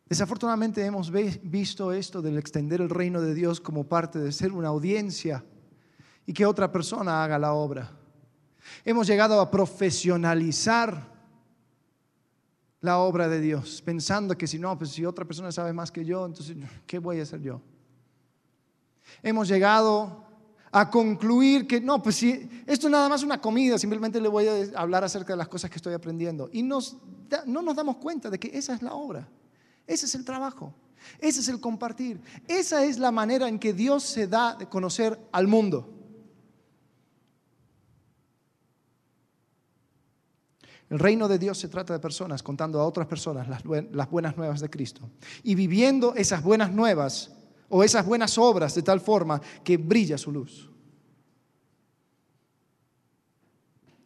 Desafortunadamente hemos visto esto del extender el reino de Dios como parte de ser una audiencia y que otra persona haga la obra. Hemos llegado a profesionalizar la obra de Dios, pensando que si no, pues si otra persona sabe más que yo, entonces, ¿qué voy a hacer yo? Hemos llegado a concluir que no, pues si esto es nada más una comida, simplemente le voy a hablar acerca de las cosas que estoy aprendiendo. Y no nos damos cuenta de que esa es la obra. Ese es el trabajo. Ese es el compartir. Esa es la manera en que Dios se da de conocer al mundo. El reino de Dios se trata de personas contando a otras personas las, buenas nuevas de Cristo y viviendo esas buenas nuevas o esas buenas obras de tal forma que brilla su luz.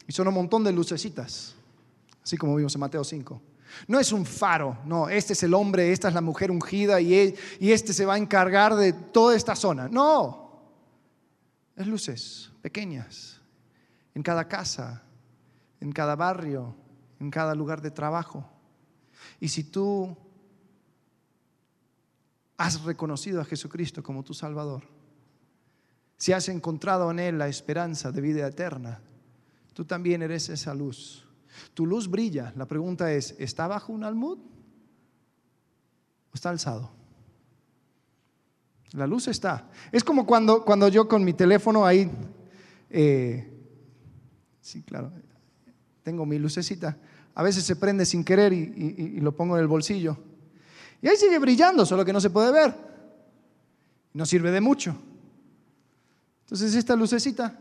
Y son un montón de lucecitas, así como vimos en Mateo 5. No es un faro, no, este es el hombre, esta es la mujer ungida y, e, y este se va a encargar de toda esta zona. No, es luces pequeñas en cada casa, en cada barrio, en cada lugar de trabajo. Y si tú has reconocido a Jesucristo como tu Salvador, si has encontrado en Él la esperanza de vida eterna, tú también eres esa luz tu luz brilla. La pregunta es, ¿está bajo un almud o está alzado? La luz está. Es como cuando, cuando yo con mi teléfono ahí, eh, sí, claro, tengo mi lucecita. A veces se prende sin querer y, y lo pongo en el bolsillo. Y ahí sigue brillando, solo que no se puede ver. No sirve de mucho. Entonces esta lucecita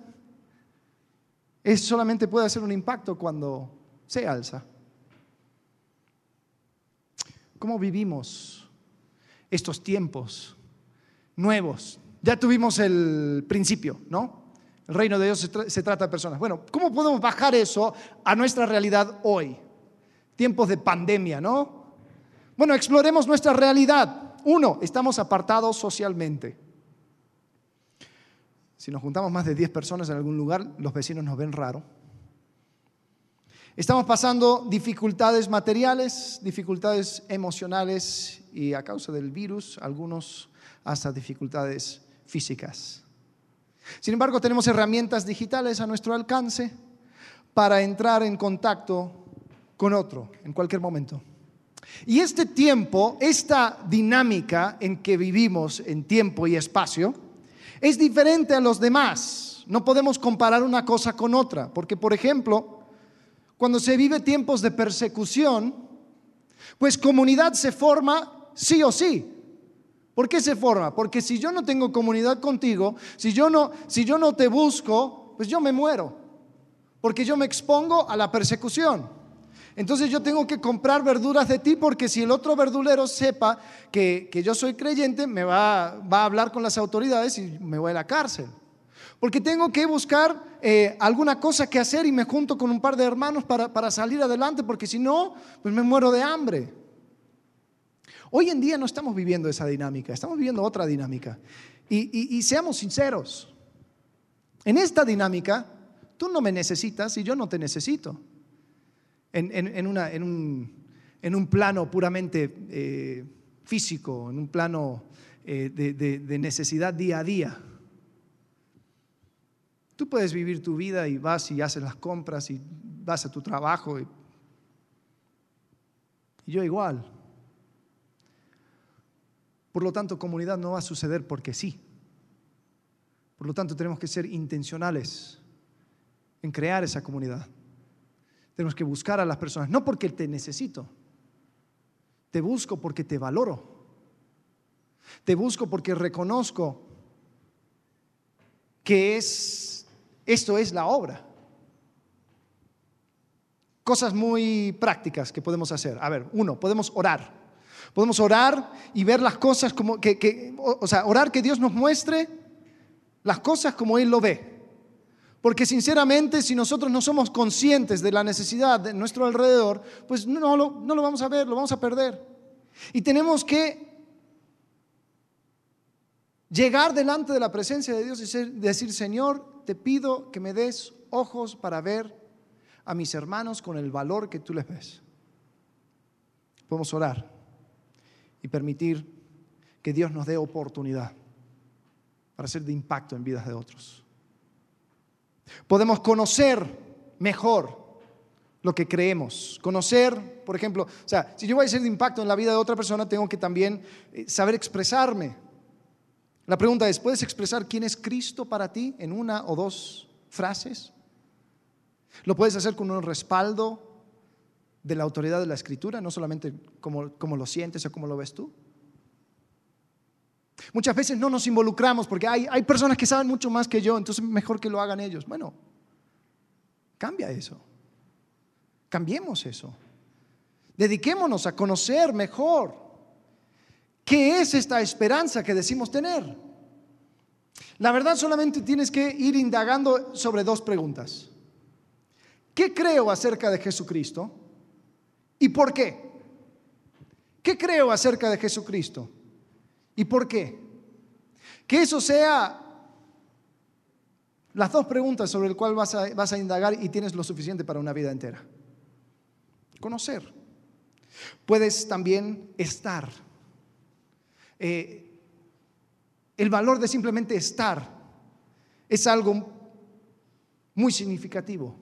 es, solamente puede hacer un impacto cuando se alza. ¿Cómo vivimos estos tiempos nuevos? Ya tuvimos el principio, ¿no? El reino de Dios se, trata de personas. Bueno, ¿cómo podemos bajar eso a nuestra realidad hoy? Tiempos de pandemia, ¿no? Bueno, exploremos nuestra realidad. Uno, estamos apartados socialmente. Si nos juntamos más de 10 personas en algún lugar, los vecinos nos ven raro. Estamos pasando dificultades materiales, dificultades emocionales y a causa del virus, algunos hasta dificultades físicas. Sin embargo, tenemos herramientas digitales a nuestro alcance para entrar en contacto con otro en cualquier momento. Y este tiempo, esta dinámica en que vivimos en tiempo y espacio, es diferente a los demás. No podemos comparar una cosa con otra, porque por ejemplo, cuando se vive tiempos de persecución, pues comunidad se forma sí o sí. ¿Por qué se forma? Porque si yo no tengo comunidad contigo, si yo no, si yo no te busco, pues yo me muero. Porque yo me expongo a la persecución. Entonces yo tengo que comprar verduras de ti porque si el otro verdulero sepa que, que yo soy creyente, me va, va a hablar con las autoridades y me voy a la cárcel porque tengo que buscar eh, alguna cosa que hacer y me junto con un par de hermanos para, salir adelante, porque si no, pues me muero de hambre. Hoy en día no estamos viviendo esa dinámica, estamos viviendo otra dinámica. y seamos sinceros, en esta dinámica Tú no me necesitas y yo no te necesito. En, un, plano puramente eh, físico, en un plano eh, de, necesidad día a día. Tú puedes vivir tu vida y vas y haces las compras y vas a tu trabajo. y yo igual. Por lo tanto, comunidad no va a suceder porque sí. Por lo tanto, tenemos que ser intencionales en crear esa comunidad. Tenemos que buscar a las personas, no porque te necesito, te busco porque te valoro. Te busco porque reconozco que es, esto es la obra. Cosas muy prácticas que podemos hacer. A ver, uno, podemos orar. Podemos orar y ver las cosas como que, o sea, orar que Dios nos muestre las cosas como Él lo ve. Porque sinceramente, si nosotros no somos conscientes de la necesidad de nuestro alrededor, pues no lo, no lo vamos a ver, lo vamos a perder. Y tenemos que llegar delante de la presencia de Dios y decir, Señor, te pido que me des ojos para ver a mis hermanos con el valor que tú les ves. Podemos orar y permitir que Dios nos dé oportunidad para ser de impacto en vidas de otros. Podemos conocer mejor lo que creemos. Conocer, por ejemplo, o sea, si yo voy a ser de impacto en la vida de otra persona, tengo que también eh, saber expresarme. La pregunta es, ¿puedes expresar quién es Cristo para ti en una o dos frases? ¿Lo puedes hacer con un respaldo de la autoridad de la escritura, no solamente como, como lo sientes o como lo ves tú? Muchas veces no nos involucramos porque hay, hay personas que saben mucho más que yo, entonces mejor que lo hagan ellos. Bueno, cambia eso. Cambiemos eso. Dediquémonos a conocer mejor qué es esta esperanza que decimos tener. La verdad solamente tienes que ir indagando sobre dos preguntas. ¿Qué creo acerca de Jesucristo? ¿Y por qué? ¿Qué creo acerca de Jesucristo? ¿Y por qué? Que eso sea las dos preguntas sobre las cuales vas a, vas a indagar y tienes lo suficiente para una vida entera. Conocer. Puedes también estar. Eh, el valor de simplemente estar es algo muy significativo.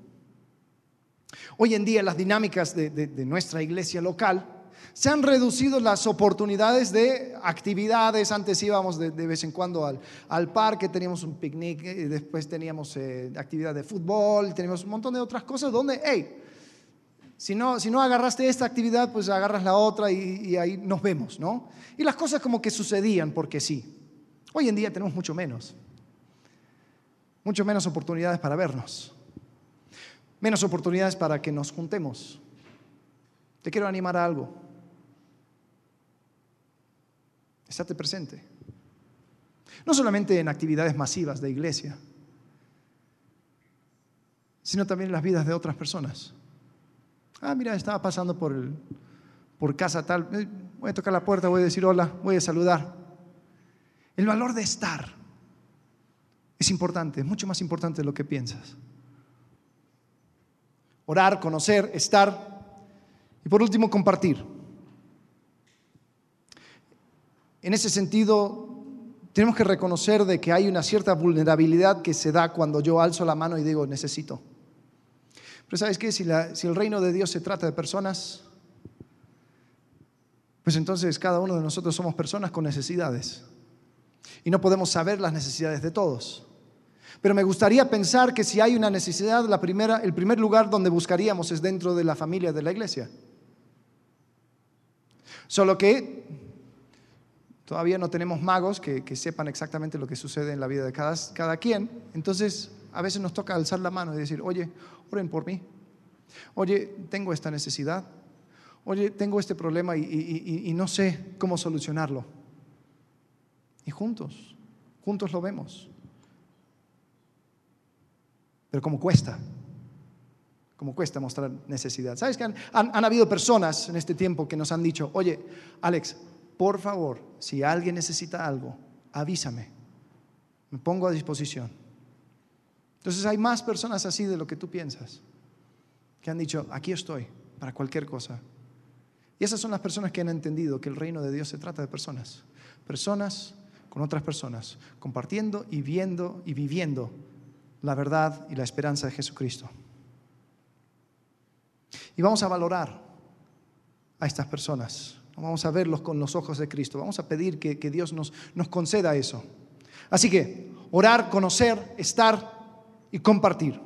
Hoy en día las dinámicas de nuestra iglesia local se han reducido las oportunidades de actividades. Antes íbamos de, vez en cuando al, parque, teníamos un picnic, eh, después teníamos eh, actividad de fútbol, teníamos un montón de otras cosas donde, hey, si no, si no agarraste esta actividad, pues agarras la otra y, y ahí nos vemos, ¿no? Y las cosas como que sucedían porque sí. Hoy en día tenemos mucho menos, mucho menos oportunidades para vernos, menos oportunidades para que nos juntemos. Te quiero animar a algo. Estate presente. No solamente en actividades masivas de iglesia, sino también en las vidas de otras personas. Ah, mira, estaba pasando por, por casa tal, eh, voy a tocar la puerta, voy a decir hola, voy a saludar. El valor de estar es importante, es mucho más importante de lo que piensas. Orar, conocer, estar y por último compartir. En ese sentido, tenemos que reconocer de que hay una cierta vulnerabilidad que se da cuando yo alzo la mano y digo, necesito. Pero ¿sabes qué? Si, el reino de Dios se trata de personas, pues entonces cada uno de nosotros somos personas con necesidades. Y no podemos saber las necesidades de todos. Pero me gustaría pensar que si hay una necesidad, la primera, el primer lugar donde buscaríamos es dentro de la familia de la iglesia. Solo que Todavía no tenemos magos que, sepan exactamente lo que sucede en la vida de cada, cada quien. Entonces, a veces nos toca alzar la mano y decir, oye, oren por mí. Oye, tengo esta necesidad. Oye, tengo este problema y, no sé cómo solucionarlo. Y juntos, juntos lo vemos. Pero como cuesta, como cuesta mostrar necesidad. ¿Sabes que han, han, habido personas en este tiempo que nos han dicho, oye, Alex, por favor, si alguien necesita algo, avísame. Me pongo a disposición. Entonces hay más personas así de lo que tú piensas, que han dicho, aquí estoy, para cualquier cosa. Y esas son las personas que han entendido que el reino de Dios se trata de personas. Personas con otras personas, compartiendo y viendo y viviendo la verdad y la esperanza de Jesucristo. Y vamos a valorar a estas personas. Vamos a verlos con los ojos de Cristo. Vamos a pedir que, Dios nos, nos conceda eso. Así que orar, conocer, estar y compartir.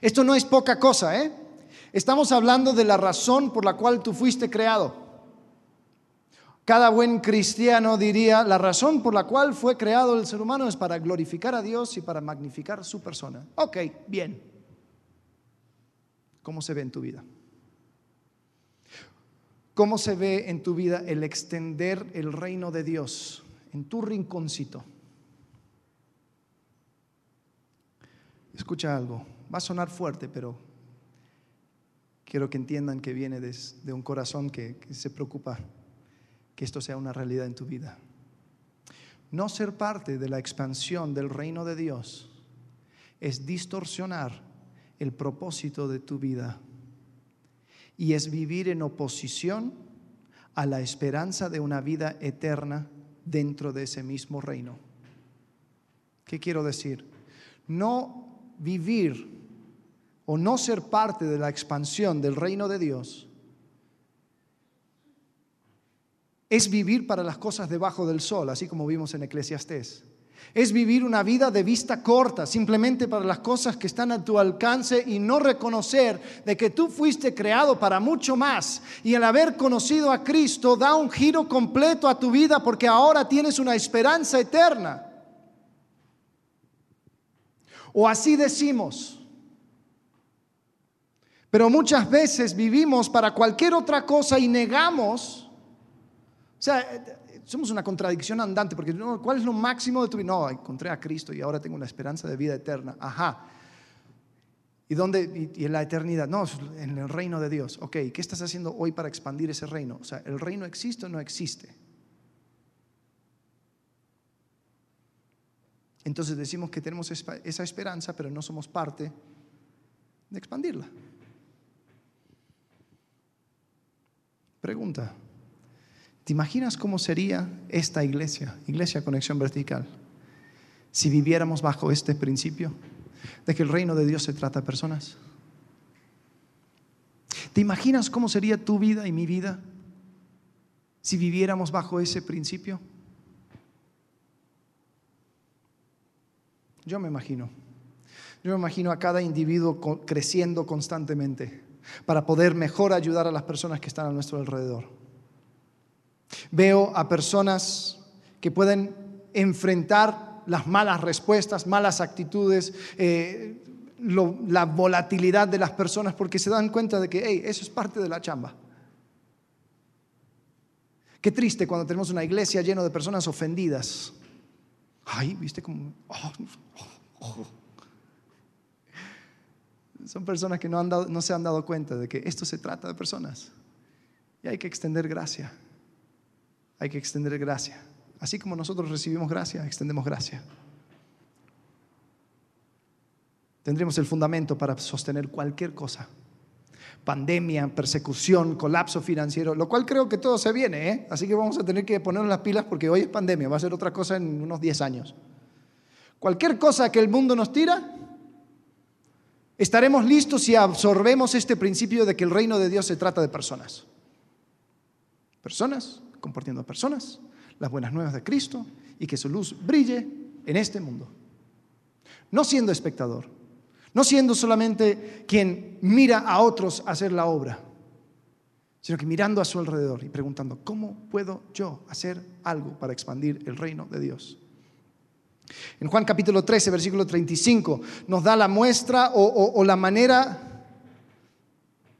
Esto no es poca cosa, ¿eh? Estamos hablando de la razón por la cual tú fuiste creado. Cada buen cristiano diría, la razón por la cual fue creado el ser humano es para glorificar a Dios y para magnificar su persona. Ok, bien. ¿Cómo se ve en tu vida? ¿Cómo se ve en tu vida el extender el reino de Dios en tu rinconcito? Escucha algo, va a sonar fuerte, pero quiero que entiendan que viene de, un corazón que, que se preocupa que esto sea una realidad en tu vida. No ser parte de la expansión del reino de Dios es distorsionar el propósito de tu vida y es vivir en oposición a la esperanza de una vida eterna dentro de ese mismo reino. ¿Qué quiero decir? No vivir o no ser parte de la expansión del reino de Dios es vivir para las cosas debajo del sol, así como vimos en Eclesiastés. Es vivir una vida de vista corta, simplemente para las cosas que están a tu alcance y no reconocer de que tú fuiste creado para mucho más. Y el haber conocido a Cristo da un giro completo a tu vida porque ahora tienes una esperanza eterna. O así decimos. Pero muchas veces vivimos para cualquier otra cosa y negamos. O sea, somos una contradicción andante, porque ¿cuál es lo máximo de tu vida? No, encontré a Cristo y ahora tengo una esperanza de vida eterna. Ajá. ¿Y dónde? Y, en la eternidad. No, en el reino de Dios. Ok, ¿qué estás haciendo hoy para expandir ese reino? O sea, ¿el reino existe o no existe? Entonces decimos que tenemos esa esperanza, pero no somos parte de expandirla. Pregunta. ¿Te imaginas cómo sería esta iglesia, iglesia conexión vertical, si viviéramos bajo este principio de que el reino de Dios se trata de personas? ¿Te imaginas cómo sería tu vida y mi vida si viviéramos bajo ese principio? Yo me imagino. Yo me imagino a cada individuo creciendo constantemente para poder mejor ayudar a las personas que están a nuestro alrededor. Veo a personas que pueden enfrentar las malas respuestas, malas actitudes, eh, la volatilidad de las personas porque se dan cuenta de que, hey, eso es parte de la chamba. Qué triste cuando tenemos una iglesia llena de personas ofendidas. Ay, viste como... Oh, oh. Son personas que no, no se han dado cuenta de que esto se trata de personas. Y hay que extender gracia hay que extender gracia. Así como nosotros recibimos gracia, extendemos gracia. Tendremos el fundamento para sostener cualquier cosa. Pandemia, persecución, colapso financiero, lo cual creo que todo se viene, ¿eh? así que vamos a tener que ponernos las pilas porque hoy es pandemia, va a ser otra cosa en unos 10 años. Cualquier cosa que el mundo nos tira, estaremos listos si absorbemos este principio de que el reino de Dios se trata de personas. Personas compartiendo personas las buenas nuevas de Cristo y que su luz brille en este mundo. No siendo espectador, no siendo solamente quien mira a otros hacer la obra, sino que mirando a su alrededor y preguntando, ¿cómo puedo yo hacer algo para expandir el reino de Dios? En Juan capítulo 13, versículo 35, nos da la muestra o, la manera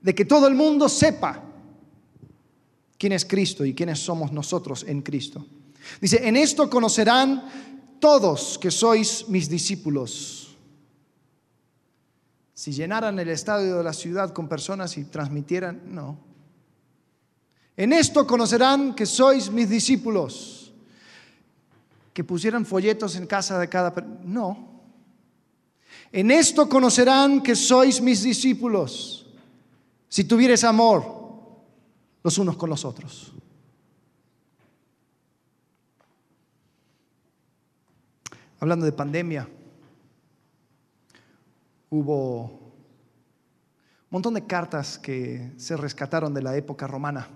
de que todo el mundo sepa quién es Cristo y quiénes somos nosotros en Cristo. Dice, en esto conocerán todos que sois mis discípulos. Si llenaran el estadio de la ciudad con personas y transmitieran, no. En esto conocerán que sois mis discípulos. Que pusieran folletos en casa de cada... No. En esto conocerán que sois mis discípulos, si tuvieres amor los unos con los otros. Hablando de pandemia, hubo un montón de cartas que se rescataron de la época romana,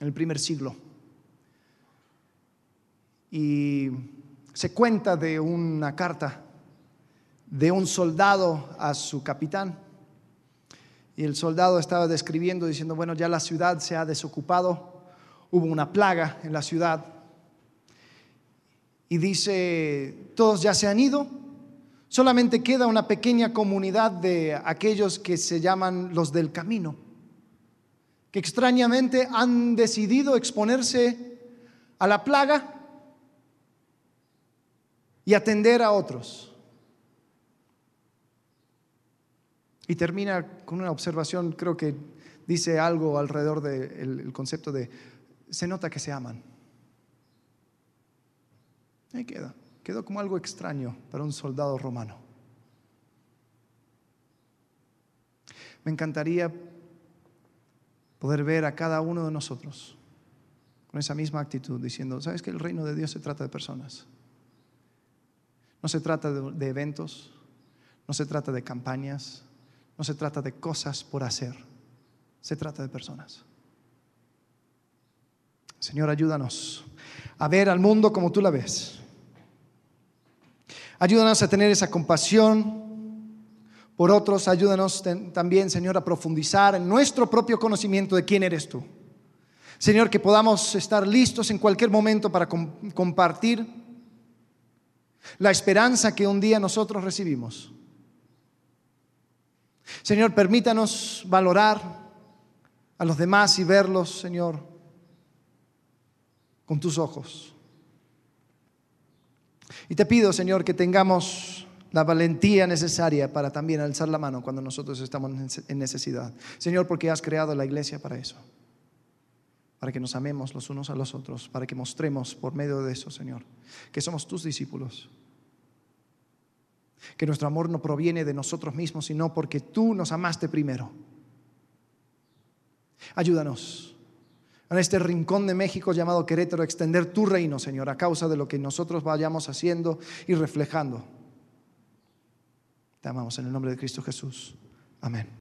en el primer siglo. Y se cuenta de una carta de un soldado a su capitán. Y el soldado estaba describiendo, diciendo, bueno, ya la ciudad se ha desocupado, hubo una plaga en la ciudad. Y dice, todos ya se han ido, solamente queda una pequeña comunidad de aquellos que se llaman los del camino, que extrañamente han decidido exponerse a la plaga y atender a otros. Y termina con una observación, creo que dice algo alrededor del concepto de, se nota que se aman. Ahí queda, quedó como algo extraño para un soldado romano. Me encantaría poder ver a cada uno de nosotros con esa misma actitud, diciendo, ¿sabes que el reino de Dios se trata de personas? No se trata de, de eventos, no se trata de campañas, no se trata de cosas por hacer, se trata de personas. Señor, ayúdanos a ver al mundo como tú la ves. Ayúdanos a tener esa compasión por otros. Ayúdanos también, Señor, a profundizar en nuestro propio conocimiento de quién eres tú. Señor, que podamos estar listos en cualquier momento para compartir la esperanza que un día nosotros recibimos. Señor, permítanos valorar a los demás y verlos, Señor, con tus ojos. Y te pido, Señor, que tengamos la valentía necesaria para también alzar la mano cuando nosotros estamos en necesidad. Señor, porque has creado la iglesia para eso, para que nos amemos los unos a los otros, para que mostremos por medio de eso, Señor, que somos tus discípulos que nuestro amor no proviene de nosotros mismos, sino porque tú nos amaste primero. Ayúdanos en este rincón de México llamado Querétaro a extender tu reino, Señor, a causa de lo que nosotros vayamos haciendo y reflejando. Te amamos en el nombre de Cristo Jesús. Amén.